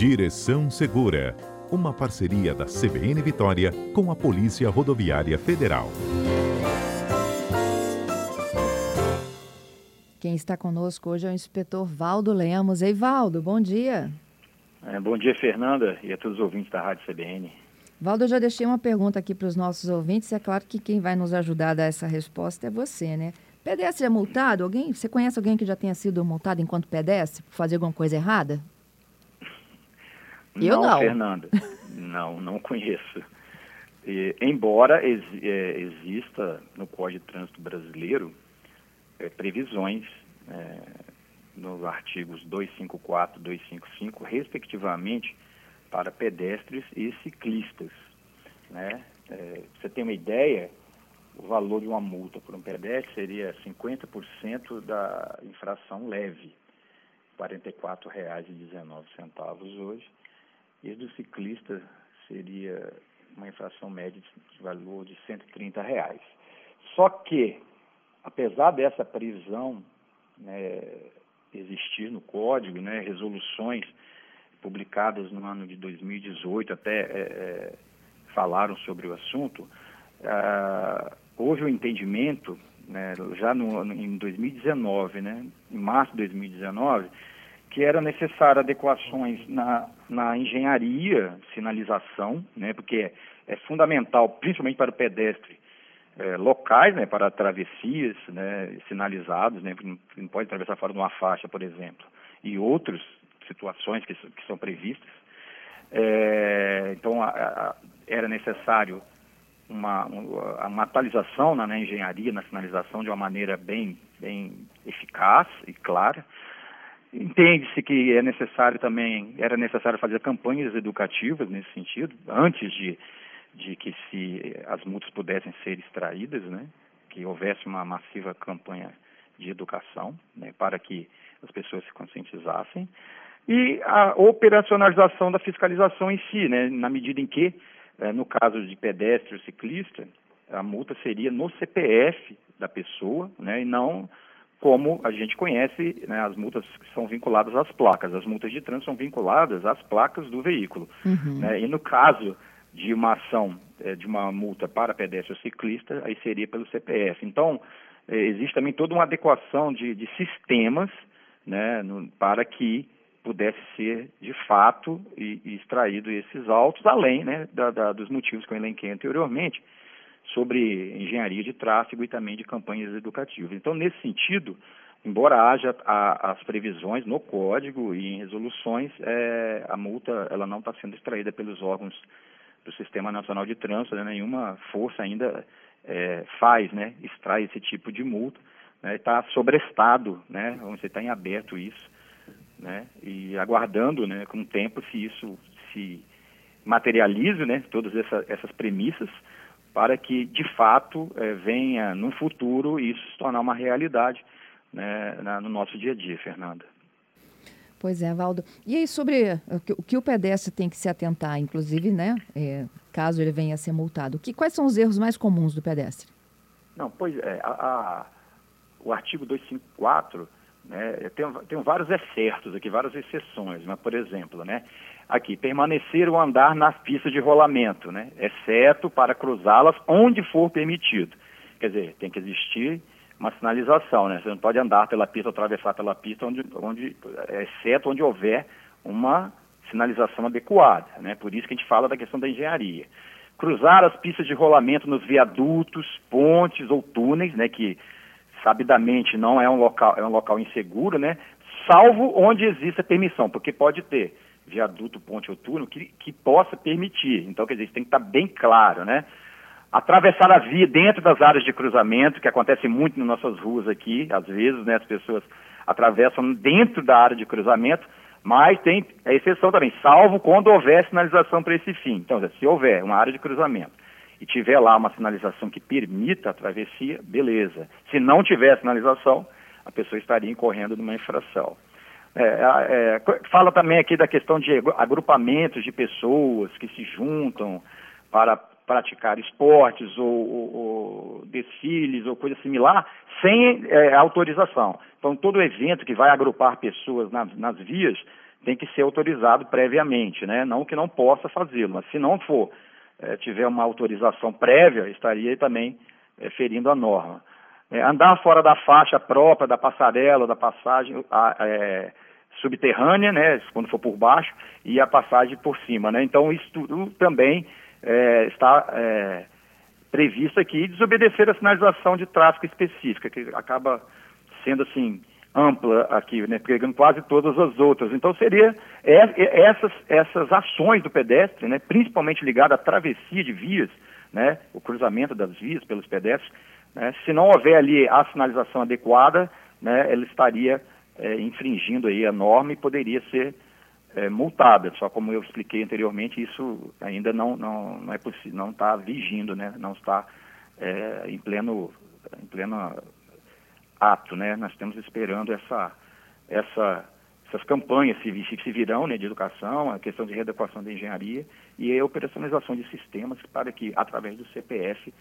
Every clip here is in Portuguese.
Direção Segura, uma parceria da CBN Vitória com a Polícia Rodoviária Federal. Quem está conosco hoje é o inspetor Valdo Lemos. Ei, Valdo, bom dia. É, bom dia, Fernanda, e a todos os ouvintes da Rádio CBN. Valdo, eu já deixei uma pergunta aqui para os nossos ouvintes. É claro que quem vai nos ajudar a dar essa resposta é você, né? Pedestre é multado? Alguém, você conhece alguém que já tenha sido multado enquanto pedestre por fazer alguma coisa errada? Eu não, não. Fernanda. não, não conheço. E, embora ex, é, exista no Código de Trânsito Brasileiro é, previsões é, nos artigos 254 e 255, respectivamente, para pedestres e ciclistas. Né? É, você tem uma ideia, o valor de uma multa por um pedestre seria 50% da infração leve, R$ 44,19 hoje, e do ciclista seria uma infração média de valor de 130 reais. Só que, apesar dessa previsão né, existir no código, né, resoluções publicadas no ano de 2018 até é, é, falaram sobre o assunto, ah, houve o um entendimento, né, já no, em 2019, né, em março de 2019, que era necessário adequações na, na engenharia, sinalização, né, porque é, é fundamental, principalmente para o pedestre, é, locais, né, para travessias né, sinalizados, né, não pode atravessar fora de uma faixa, por exemplo, e outras situações que, que são previstas. É, então, a, a, era necessário uma, uma atualização na, na, engenharia, na sinalização, de uma maneira bem, bem eficaz e clara. Entende-se que é necessário também, era necessário fazer campanhas educativas nesse sentido, antes de de que se as multas pudessem ser extraídas, né, que houvesse uma massiva campanha de educação né, para que as pessoas se conscientizassem. E a operacionalização da fiscalização em si, né, na medida em que, é, no caso de pedestre ou ciclista, a multa seria no CPF da pessoa né, e não como a gente conhece, né, as multas que são vinculadas às placas. As multas de trânsito são vinculadas às placas do veículo. Uhum. Né, e no caso de uma ação é, de uma multa para pedestre ou ciclista, aí seria pelo CPF. Então, é, existe também toda uma adequação de, de sistemas né, no, para que pudesse ser, de fato, e, e extraído esses autos, além né, da, da, dos motivos que eu elenquei anteriormente, sobre engenharia de tráfego e também de campanhas educativas. Então, nesse sentido, embora haja a, as previsões no código e em resoluções, é, a multa ela não está sendo extraída pelos órgãos do Sistema Nacional de Trânsito, né, nenhuma força ainda é, faz, né, extrai esse tipo de multa, né, está sobrestado, né, dizer, está em aberto isso, né, e aguardando, né, com o tempo se isso se materialize, né, todas essa, essas premissas, para que de fato é, venha no futuro isso se tornar uma realidade né, na, no nosso dia a dia, Fernanda. Pois é, Valdo. E aí, sobre o que o pedestre tem que se atentar, inclusive, né, é, caso ele venha a ser multado, que, quais são os erros mais comuns do pedestre? Não, pois é, a, a, o artigo 254 né, tem, tem vários excertos aqui, várias exceções, mas, por exemplo, né, aqui, permanecer ou andar nas pistas de rolamento, né, exceto para cruzá-las onde for permitido. Quer dizer, tem que existir uma sinalização, né? Você não pode andar pela pista, atravessar pela pista, onde, onde, exceto onde houver uma sinalização adequada, né? Por isso que a gente fala da questão da engenharia. Cruzar as pistas de rolamento nos viadutos, pontes ou túneis, né? Que sabidamente não é um local, é um local inseguro, né? Salvo onde exista permissão, porque pode ter viaduto, ponte ou túnel que, que possa permitir. Então, quer dizer, isso tem que estar bem claro, né? atravessar a via dentro das áreas de cruzamento, que acontece muito nas nossas ruas aqui, às vezes, né, as pessoas atravessam dentro da área de cruzamento, mas tem a exceção também, salvo quando houver sinalização para esse fim. Então, se houver uma área de cruzamento e tiver lá uma sinalização que permita a travessia, beleza. Se não tiver sinalização, a pessoa estaria incorrendo numa infração. É, é, fala também aqui da questão de agrupamentos de pessoas que se juntam para praticar esportes ou, ou, ou desfiles ou coisa similar sem é, autorização. Então, todo evento que vai agrupar pessoas nas, nas vias tem que ser autorizado previamente, né? Não que não possa fazê-lo, mas se não for, é, tiver uma autorização prévia, estaria também é, ferindo a norma. É, andar fora da faixa própria, da passarela, da passagem a, é, subterrânea, né? Quando for por baixo, e a passagem por cima, né? Então isso tudo também é, está previsto aqui desobedecer a sinalização de tráfego específica, que acaba sendo assim ampla aqui, né, pegando quase todas as outras. Então seria é, é, essas, essas ações do pedestre, né, principalmente ligada à travessia de vias, né, o cruzamento das vias pelos pedestres, né, se não houver ali a sinalização adequada, né, ela estaria é, infringindo aí a norma e poderia ser é, multada. Só como eu expliquei anteriormente, isso ainda não não, não é possível, não está vigindo, né, não está é, em pleno em plena ato, né? Nós estamos esperando essa, essa, essas campanhas se, se virão né, de educação, a questão de readequação da engenharia e a operacionalização de sistemas para que, através do CPF,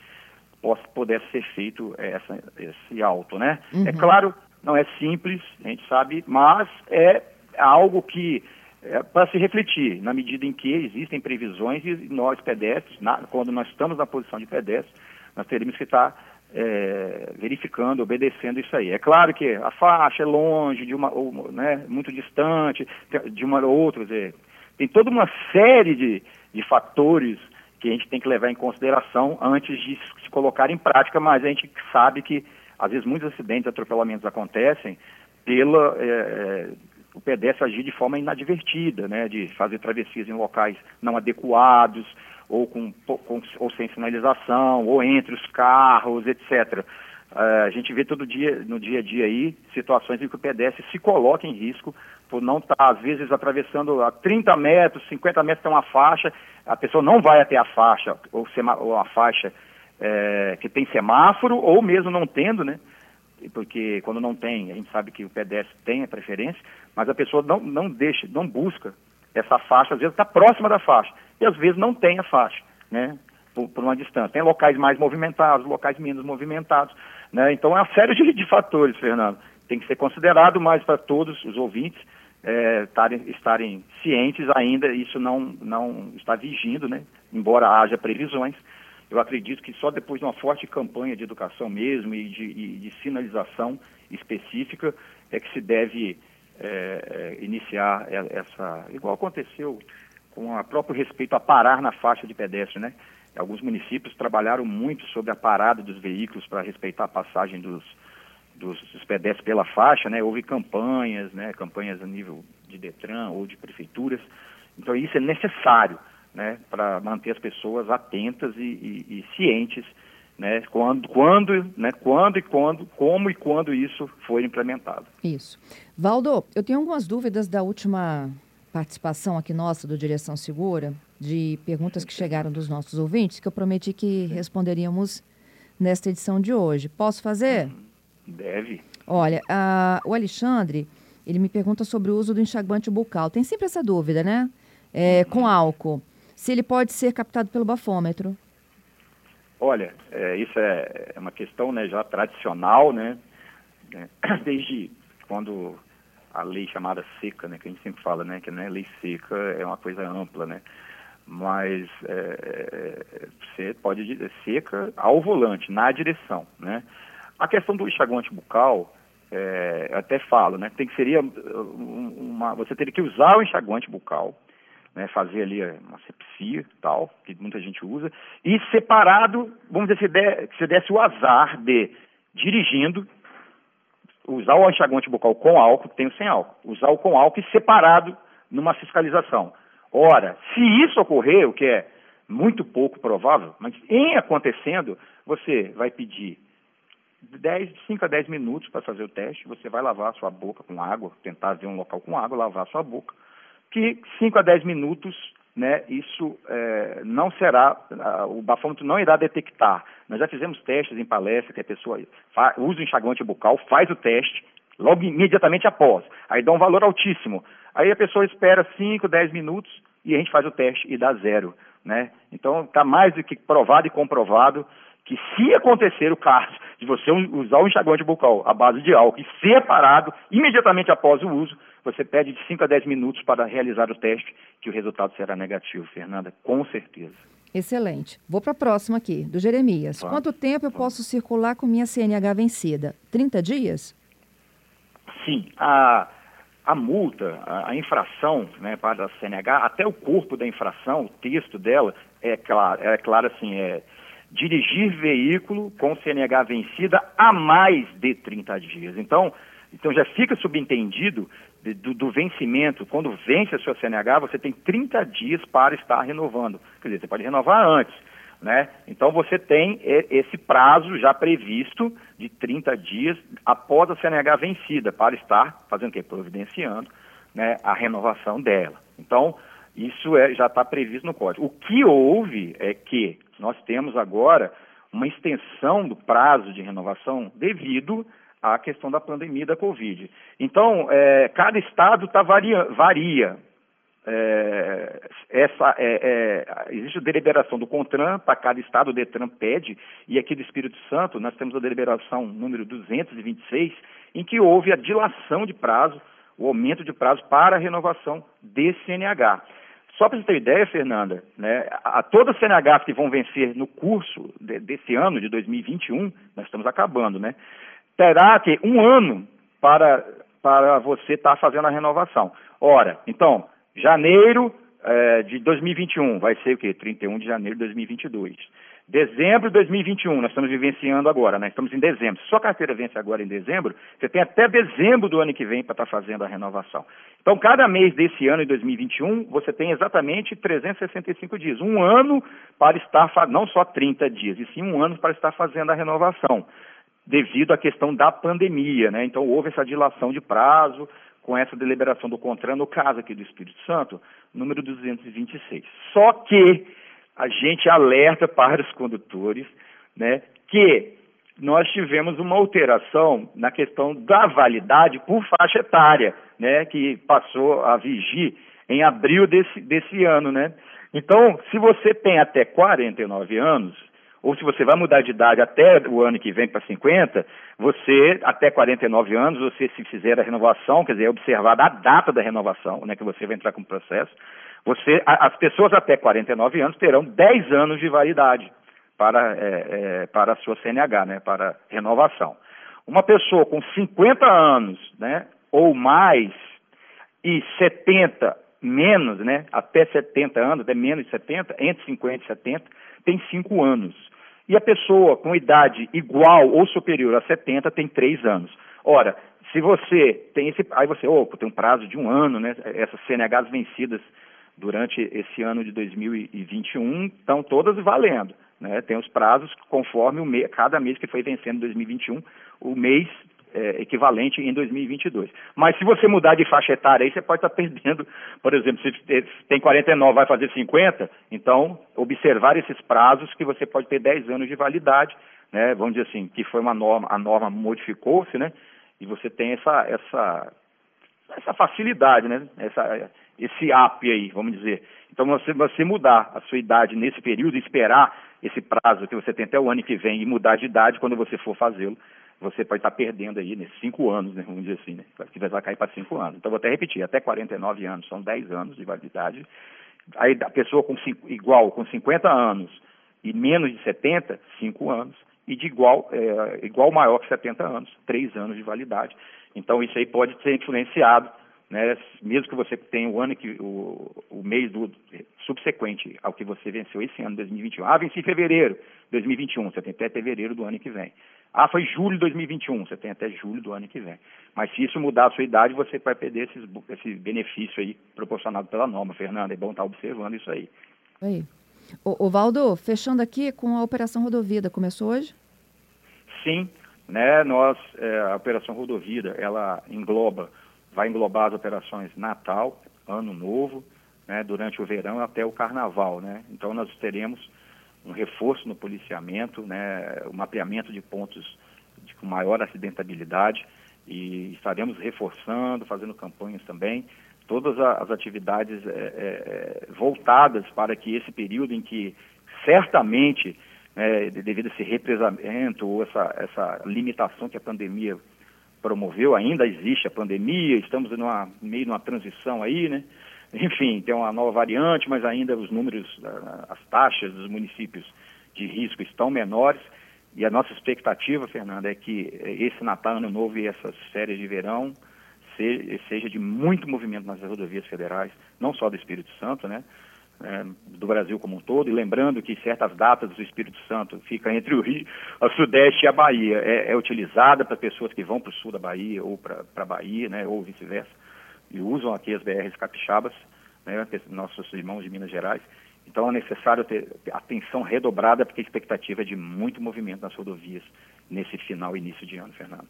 possa, pudesse ser feito essa, esse auto, né? É uhum. É claro, não é simples, a gente sabe, mas é algo que é, para se refletir, na medida em que existem previsões e nós pedestres, na, quando nós estamos na posição de pedestres, nós teremos que estar é, verificando, obedecendo isso aí. É claro que a faixa é longe, de uma, ou, né, muito distante de uma ou outra, dizer, tem toda uma série de, de fatores que a gente tem que levar em consideração antes de se colocar em prática, mas a gente sabe que às vezes muitos acidentes, atropelamentos acontecem pela é, é o pedestre agir de forma inadvertida, né, de fazer travessias em locais não adequados, ou, com, com, ou sem sinalização, ou entre os carros, etc. Eh, a gente vê todo dia, no dia a dia aí, situações em que o pedestre se coloca em risco por não estar, tá, às vezes, atravessando a 30 metros, 50 metros tem uma faixa, a pessoa não vai até a faixa, ou, ou a faixa é, que tem semáforo, ou mesmo não tendo, né? Porque quando não tem, a gente sabe que o pedestre tem a preferência, mas a pessoa não, não deixa, não busca essa faixa, às vezes está próxima da faixa e às vezes não tem a faixa, né? Por, por, uma distância. Tem locais mais movimentados, locais menos movimentados, né? Então é uma série de, de fatores, Fernando. Tem que ser considerado mais para todos os ouvintes é, tarem, estarem cientes ainda, isso não, não está vigindo, né? Embora haja previsões. Eu acredito que só depois de uma forte campanha de educação mesmo e de, e de sinalização específica é que se deve é, é, iniciar essa, igual aconteceu com o próprio respeito a parar na faixa de pedestre, né? Alguns municípios trabalharam muito sobre a parada dos veículos para respeitar a passagem dos, dos, dos, pedestres pela faixa, né? Houve campanhas, né? Campanhas a nível de Detran ou de prefeituras. Então isso é necessário, né? Para manter as pessoas atentas e, e, e cientes, né? Quando, quando, né? Quando e quando, como e quando isso for implementado. Isso. Valdo, eu tenho algumas dúvidas da última participação aqui nossa do Direção Segura, de perguntas que chegaram dos nossos ouvintes, que eu prometi que responderíamos nesta edição de hoje. Posso fazer? Deve. Olha, a, o Alexandre, ele me pergunta sobre o uso do enxaguante bucal. Tem sempre essa dúvida, né? É, com álcool. Se ele pode ser captado pelo bafômetro. Olha, é, isso é, é uma questão né, já tradicional, né? Desde quando a lei chamada seca, né, que a gente sempre fala, né, que não é lei seca, é uma coisa ampla, né, mas é, é você pode dizer seca ao volante, na direção, né. A questão do enxaguante bucal, é, até falo, né, tem que seria uma, você teria que usar o enxaguante bucal, né, fazer ali uma sepsia tal, que muita gente usa, e separado, vamos dizer, se, der, se desse o azar de dirigindo, usar o enxaguante bucal com álcool, tem o sem álcool. Usar o com álcool e separado numa fiscalização. Ora, se isso ocorrer, o que é muito pouco provável, mas em acontecendo, você vai pedir 10, 5 a 10 minutos para fazer o teste, você vai lavar a sua boca com água, tentar ver um local com água, lavar a sua boca, que 5 a 10 minutos né, isso é, não será, o bafômetro não irá detectar. Nós já fizemos testes em palestra que a pessoa faz, usa o enxaguante bucal, faz o teste, logo imediatamente após. Aí dá um valor altíssimo. Aí a pessoa espera 5, 10 minutos e a gente faz o teste e dá zero. Né? Então está mais do que provado e comprovado que se acontecer o caso de você usar o enxaguante bucal à base de álcool e separado imediatamente após o uso, você pede de 5 a 10 minutos para realizar o teste, que o resultado será negativo, Fernanda, com certeza. Excelente. Vou para a próxima aqui, do Jeremias. Vamos, Quanto tempo eu posso circular com minha CNH vencida? 30 dias? Sim. A, a multa, a, a infração né, para a CNH, até o corpo da infração, o texto dela, é claro, é claro assim, é dirigir veículo com CNH vencida há mais de 30 dias. Então, então já fica subentendido do, do, vencimento, quando vence a sua CNH, você tem 30 dias para estar renovando. Quer dizer, você pode renovar antes. Né? Então você tem esse prazo já previsto de 30 dias após a CNH vencida para estar fazendo o quê? Providenciando né, a renovação dela. Então, isso é, já está previsto no código. O que houve é que nós temos agora uma extensão do prazo de renovação devido à questão da pandemia da Covid. Então, é, cada estado tá varia, varia é, essa, é, é, existe a deliberação do CONTRAN, para cada estado o DETRAN pede, e aqui do Espírito Santo nós temos a deliberação número 226, em que houve a dilação de prazo, o aumento de prazo para a renovação desse CNH. Só para você ter ideia, Fernanda, né, a, a todas as CNHs que vão vencer no curso de, desse ano, de 2021, nós estamos acabando, né, terá que um ano para, para você estar tá fazendo a renovação. Ora, então, Janeiro é, de 2021 vai ser o quê? 31 de janeiro de 2022. Dezembro de 2021, nós estamos vivenciando agora, né? Estamos em dezembro. Se sua carteira vence agora em dezembro, você tem até dezembro do ano que vem para estar tá fazendo a renovação. Então, cada mês desse ano, em 2021, você tem exatamente 365 dias. Um ano para estar, não só 30 dias, e sim um ano para estar fazendo a renovação, devido à questão da pandemia, né? Então, houve essa dilação de prazo, com essa deliberação do CONTRAN, no caso aqui do Espírito Santo, número 226. Só que a gente alerta para os condutores né, que nós tivemos uma alteração na questão da validade por faixa etária, né, que passou a vigir em abril desse, desse ano. Né? Então, se você tem até 49 anos, ou se você vai mudar de idade até o ano que vem para 50, você, até 49 anos, você se fizer a renovação, quer dizer, é observar a data da renovação, né, que você vai entrar com o processo, você, a, as pessoas até 49 anos terão 10 anos de validade para, é, é, para a sua CNH, né, para renovação. Uma pessoa com 50 anos, né, ou mais, e 70 menos, né, até 70 anos, até menos de 70, entre 50 e 70, tem 5 anos. E a pessoa com idade igual ou superior a 70 tem 3 anos. Ora, se você tem esse. Aí você, opa, tem um prazo de um ano, né? Essas CNHs vencidas durante esse ano de 2021 estão todas valendo. Né? Tem os prazos conforme o mês, cada mês que foi vencendo em 2021, o mês é, equivalente em 2022. Mas se você mudar de faixa etária aí, você pode estar perdendo, por exemplo, se tem 49, vai fazer 50, então observar esses prazos que você pode ter 10 anos de validade, né? Vamos dizer assim, que foi uma norma, a norma modificou-se, né? E você tem essa, essa, essa facilidade, né? Essa, esse app aí, vamos dizer. Então, você, você mudar a sua idade nesse período, esperar esse prazo que você tem até o ano que vem e mudar de idade quando você for fazê-lo, você pode estar perdendo aí nesses cinco anos, né, vamos dizer assim, né, que vai cair para cinco anos. Então, vou até repetir, até 49 anos, são 10 anos de validade. Aí, a pessoa com cinco, igual, com 50 anos e menos de 70, 5 anos. E de igual, é, igual maior que 70 anos, 3 anos de validade. Então, isso aí pode ser influenciado né, mesmo que você tenha o ano que o, o mês do subsequente ao que você venceu esse ano, 2021. Ah, venci em fevereiro de 2021, você tem até fevereiro do ano que vem. Ah, foi julho de 2021, você tem até julho do ano que vem. Mas se isso mudar a sua idade, você vai perder esses, esse benefício aí proporcionado pela norma, Fernanda. É bom estar observando isso aí. Aí. O, o Valdo, fechando aqui com a Operação Rodovida, começou hoje? Sim, né, nós, é, a Operação Rodovida, ela engloba vai englobar as operações Natal, Ano Novo, né, durante o verão até o Carnaval. Né? Então nós teremos um reforço no policiamento, né, o mapeamento de pontos de, com maior acidentabilidade e estaremos reforçando, fazendo campanhas também, todas as atividades é, é, voltadas para que esse período em que certamente, né, devido a esse represamento ou essa, essa limitação que a pandemia promoveu, ainda existe a pandemia, estamos numa, meio numa transição aí, né? Enfim, tem uma nova variante, mas ainda os números, as taxas dos municípios de risco estão menores. E a nossa expectativa, Fernanda, é que esse Natal, Ano Novo e essas férias de verão seja de muito movimento nas rodovias federais, não só do Espírito Santo, né? É, do Brasil como um todo, e lembrando que certas datas do Espírito Santo fica entre o Rio, o Sudeste e a Bahia. É, é utilizada para pessoas que vão para o sul da Bahia ou para a Bahia, né, ou vice-versa, e usam aqui as BRs capixabas, né, nossos irmãos de Minas Gerais. Então é necessário ter atenção redobrada, porque a expectativa é de muito movimento nas rodovias nesse final início de ano, Fernanda.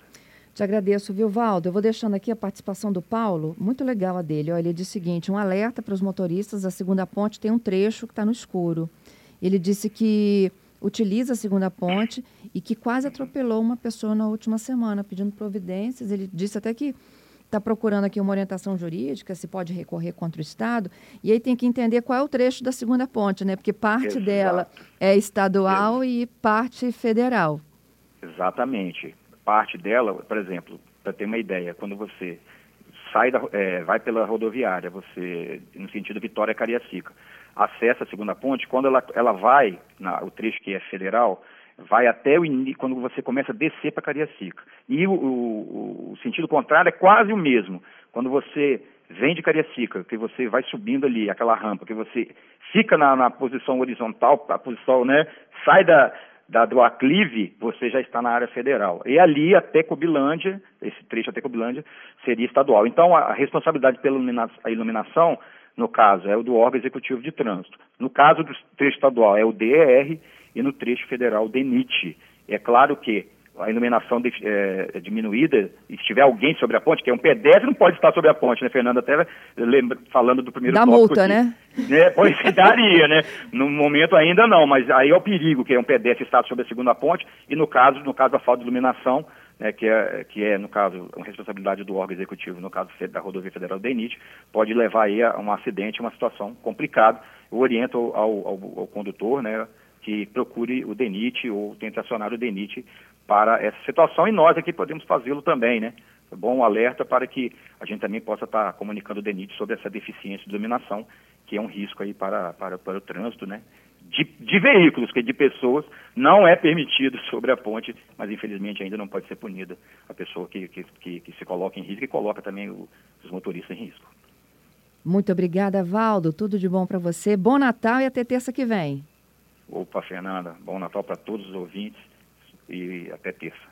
Te agradeço, viu, Valdo? Eu vou deixando aqui a participação do Paulo, muito legal a dele. Olha, ele diz o seguinte: um alerta para os motoristas: a segunda ponte tem um trecho que está no escuro. Ele disse que utiliza a segunda ponte e que quase atropelou uma pessoa na última semana, pedindo providências. Ele disse até que está procurando aqui uma orientação jurídica, se pode recorrer contra o Estado, e aí tem que entender qual é o trecho da segunda ponte, né? Porque parte Exato. dela é estadual Exato. e parte federal. Exatamente parte dela, por exemplo, para ter uma ideia, quando você sai da, é, vai pela rodoviária, você no sentido Vitória Cariacica, acessa a segunda ponte, quando ela, ela vai, na, o trecho que é federal, vai até o quando você começa a descer para Cariacica. E o, o, o, sentido contrário é quase o mesmo. Quando você vem de Cariacica, que você vai subindo ali, aquela rampa, que você fica na, na posição horizontal, a posição, né, sai da, dado o aclive, você já está na área federal. E ali até Cobilândia, esse trecho até Cobilândia, seria estadual. Então, a responsabilidade pela iluminação, no caso, é o do órgão executivo de trânsito. No caso do trecho estadual, é o DER e no trecho federal, DENIT. É claro que a iluminação de, é, diminuída, e se tiver alguém sobre a ponte, que é um pedestre, não pode estar sobre a ponte, né, Fernanda? Até lembra, falando do primeiro da multa, aqui, né? né? Pois daria, né? No momento ainda não, mas aí é o perigo, que é um pedestre estar sobre a segunda ponte, e no caso, no caso da falta de iluminação, né, que, é, que é, no caso, uma responsabilidade do órgão executivo, no caso da rodovia federal do DENIT, pode levar aí a um acidente, uma situação complicada. Eu oriento ao, ao, ao condutor, né, que procure o DENIT ou tente acionar o DENIT para essa situação e nós aqui podemos fazê-lo também, né? É bom alerta para que a gente também possa estar comunicando o DENIT sobre essa deficiência de iluminação, que é um risco aí para, para, para o trânsito, né? De, de, veículos, que de pessoas não é permitido sobre a ponte, mas infelizmente ainda não pode ser punida a pessoa que, que, que, que se coloca em risco e coloca também o, os motoristas em risco. Muito obrigada, Valdo. Tudo de bom para você. Bom Natal e até terça que vem. Opa, Fernanda. Bom Natal para todos os ouvintes e até terça.